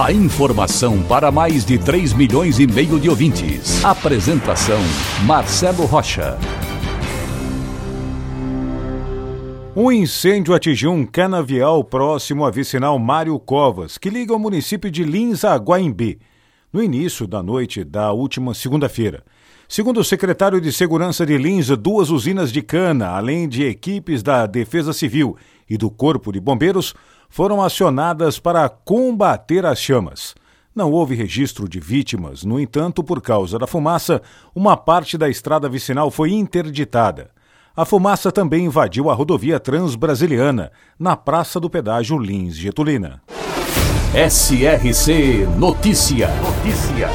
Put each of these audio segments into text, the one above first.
A informação para mais de 3 milhões e meio de ouvintes. Apresentação Marcelo Rocha. Um incêndio atingiu um canavial próximo à vicinal Mário Covas, que liga o município de Lins a Guaimbê, no início da noite da última segunda-feira. Segundo o secretário de Segurança de Lins, duas usinas de cana, além de equipes da Defesa Civil e do Corpo de Bombeiros, foram acionadas para combater as chamas. Não houve registro de vítimas, no entanto, por causa da fumaça, uma parte da estrada vicinal foi interditada. A fumaça também invadiu a rodovia Transbrasiliana, na Praça do Pedágio Lins Getulina. SRC Notícia. Notícia.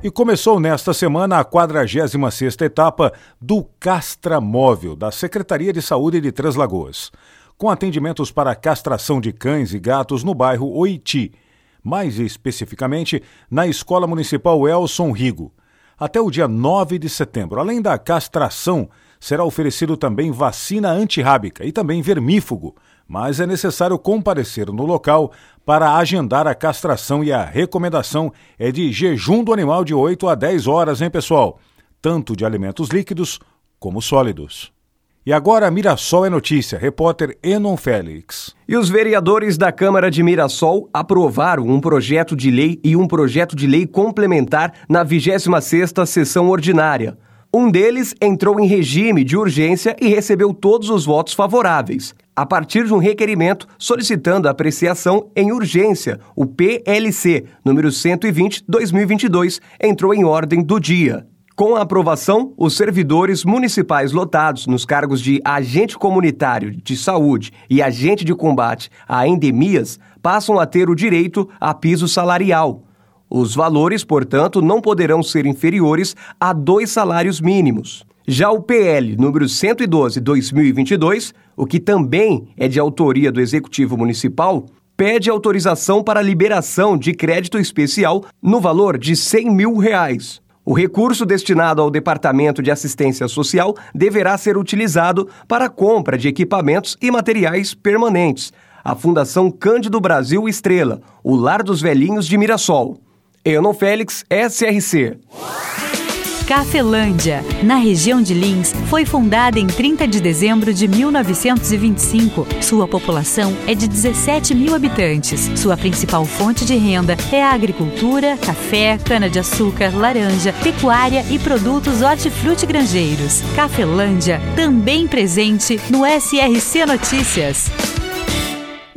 E começou nesta semana a 46ª etapa do Castra Móvel, da Secretaria de Saúde de Três Lagoas, com atendimentos para castração de cães e gatos no bairro Oiti, mais especificamente na Escola Municipal Elson Rigo. Até o dia 9 de setembro, além da castração, será oferecido também vacina antirrábica e também vermífugo, mas é necessário comparecer no local para agendar a castração e a recomendação é de jejum do animal de 8 a 10 horas, hein, pessoal? Tanto de alimentos líquidos como sólidos. E agora Mirassol é notícia, repórter Enon Félix. E os vereadores da Câmara de Mirassol aprovaram um projeto de lei e um projeto de lei complementar na 26ª sessão ordinária. Um deles entrou em regime de urgência e recebeu todos os votos favoráveis, a partir de um requerimento solicitando apreciação em urgência. O PLC número 120/2022 entrou em ordem do dia. Com a aprovação, os servidores municipais lotados nos cargos de agente comunitário de saúde e agente de combate a endemias passam a ter o direito a piso salarial os valores, portanto, não poderão ser inferiores a dois salários mínimos. Já o PL número 112/2022, o que também é de autoria do Executivo Municipal, pede autorização para liberação de crédito especial no valor de 100 mil reais. O recurso destinado ao Departamento de Assistência Social deverá ser utilizado para a compra de equipamentos e materiais permanentes. A Fundação Cândido Brasil Estrela, o Lar dos Velhinhos de Mirassol. Enon Félix, SRC. Cafelândia, na região de Lins, foi fundada em 30 de dezembro de 1925. Sua população é de 17 mil habitantes. Sua principal fonte de renda é a agricultura, café, cana-de-açúcar, laranja, pecuária e produtos hortifruti-grangeiros. Cafelândia, também presente no SRC Notícias.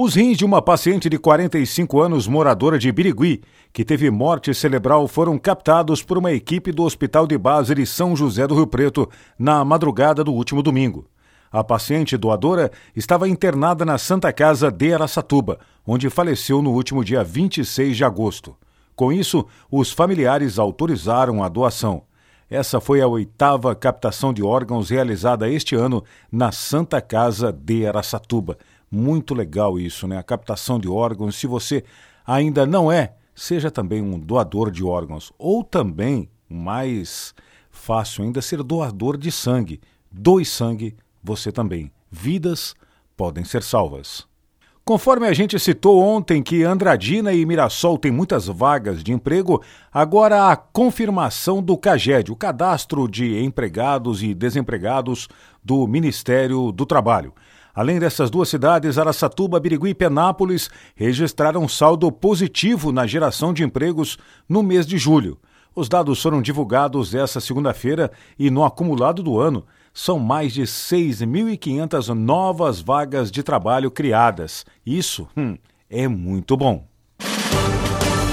Os rins de uma paciente de 45 anos, moradora de Birigui, que teve morte cerebral, foram captados por uma equipe do Hospital de Base de São José do Rio Preto na madrugada do último domingo. A paciente doadora estava internada na Santa Casa de Araçatuba, onde faleceu no último dia 26 de agosto. Com isso, os familiares autorizaram a doação. Essa foi a oitava captação de órgãos realizada este ano na Santa Casa de Araçatuba. Muito legal isso, né? A captação de órgãos. Se você ainda não é, seja também um doador de órgãos. Ou também, mais fácil ainda, ser doador de sangue. Doe sangue você também. Vidas podem ser salvas. Conforme a gente citou ontem que Andradina e Mirassol têm muitas vagas de emprego, agora a confirmação do CAGED, o Cadastro de Empregados e Desempregados do Ministério do Trabalho. Além dessas duas cidades, Araçatuba, Birigui e Penápolis registraram saldo positivo na geração de empregos no mês de julho. Os dados foram divulgados esta segunda-feira e, no acumulado do ano, são mais de 6.500 novas vagas de trabalho criadas. Isso hum, é muito bom.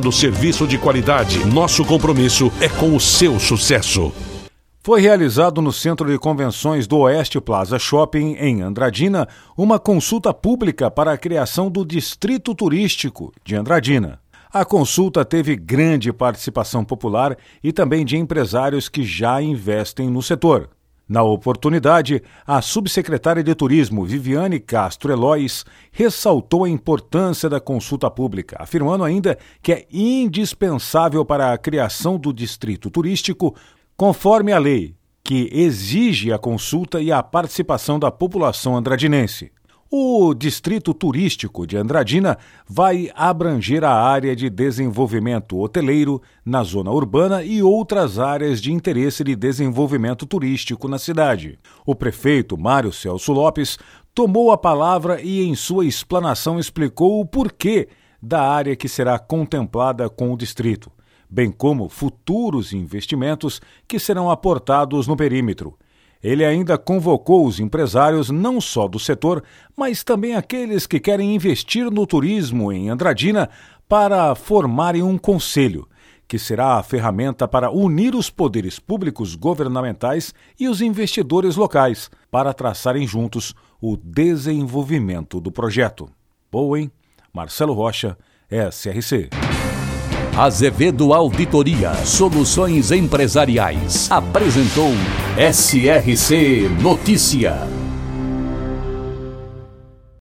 oferecendo serviço de qualidade. Nosso compromisso é com o seu sucesso. Foi realizado no Centro de Convenções do Oeste Plaza Shopping, em Andradina, uma consulta pública para a criação do Distrito Turístico de Andradina. A consulta teve grande participação popular e também de empresários que já investem no setor. Na oportunidade, a subsecretária de Turismo, Viviane Castro Elois, ressaltou a importância da consulta pública, afirmando ainda que é indispensável para a criação do distrito turístico, conforme a lei, que exige a consulta e a participação da população andradinense. O distrito turístico de Andradina vai abranger a área de desenvolvimento hoteleiro na zona urbana e outras áreas de interesse de desenvolvimento turístico na cidade. O prefeito Mário Celso Lopes tomou a palavra e, em sua explanação, explicou o porquê da área que será contemplada com o distrito, bem como futuros investimentos que serão aportados no perímetro. Ele ainda convocou os empresários não só do setor, mas também aqueles que querem investir no turismo em Andradina para formarem um conselho, que será a ferramenta para unir os poderes públicos governamentais e os investidores locais para traçarem juntos o desenvolvimento do projeto. Boa, Marcelo Rocha, SRC. Azevedo Auditoria Soluções Empresariais apresentou SRC Notícia.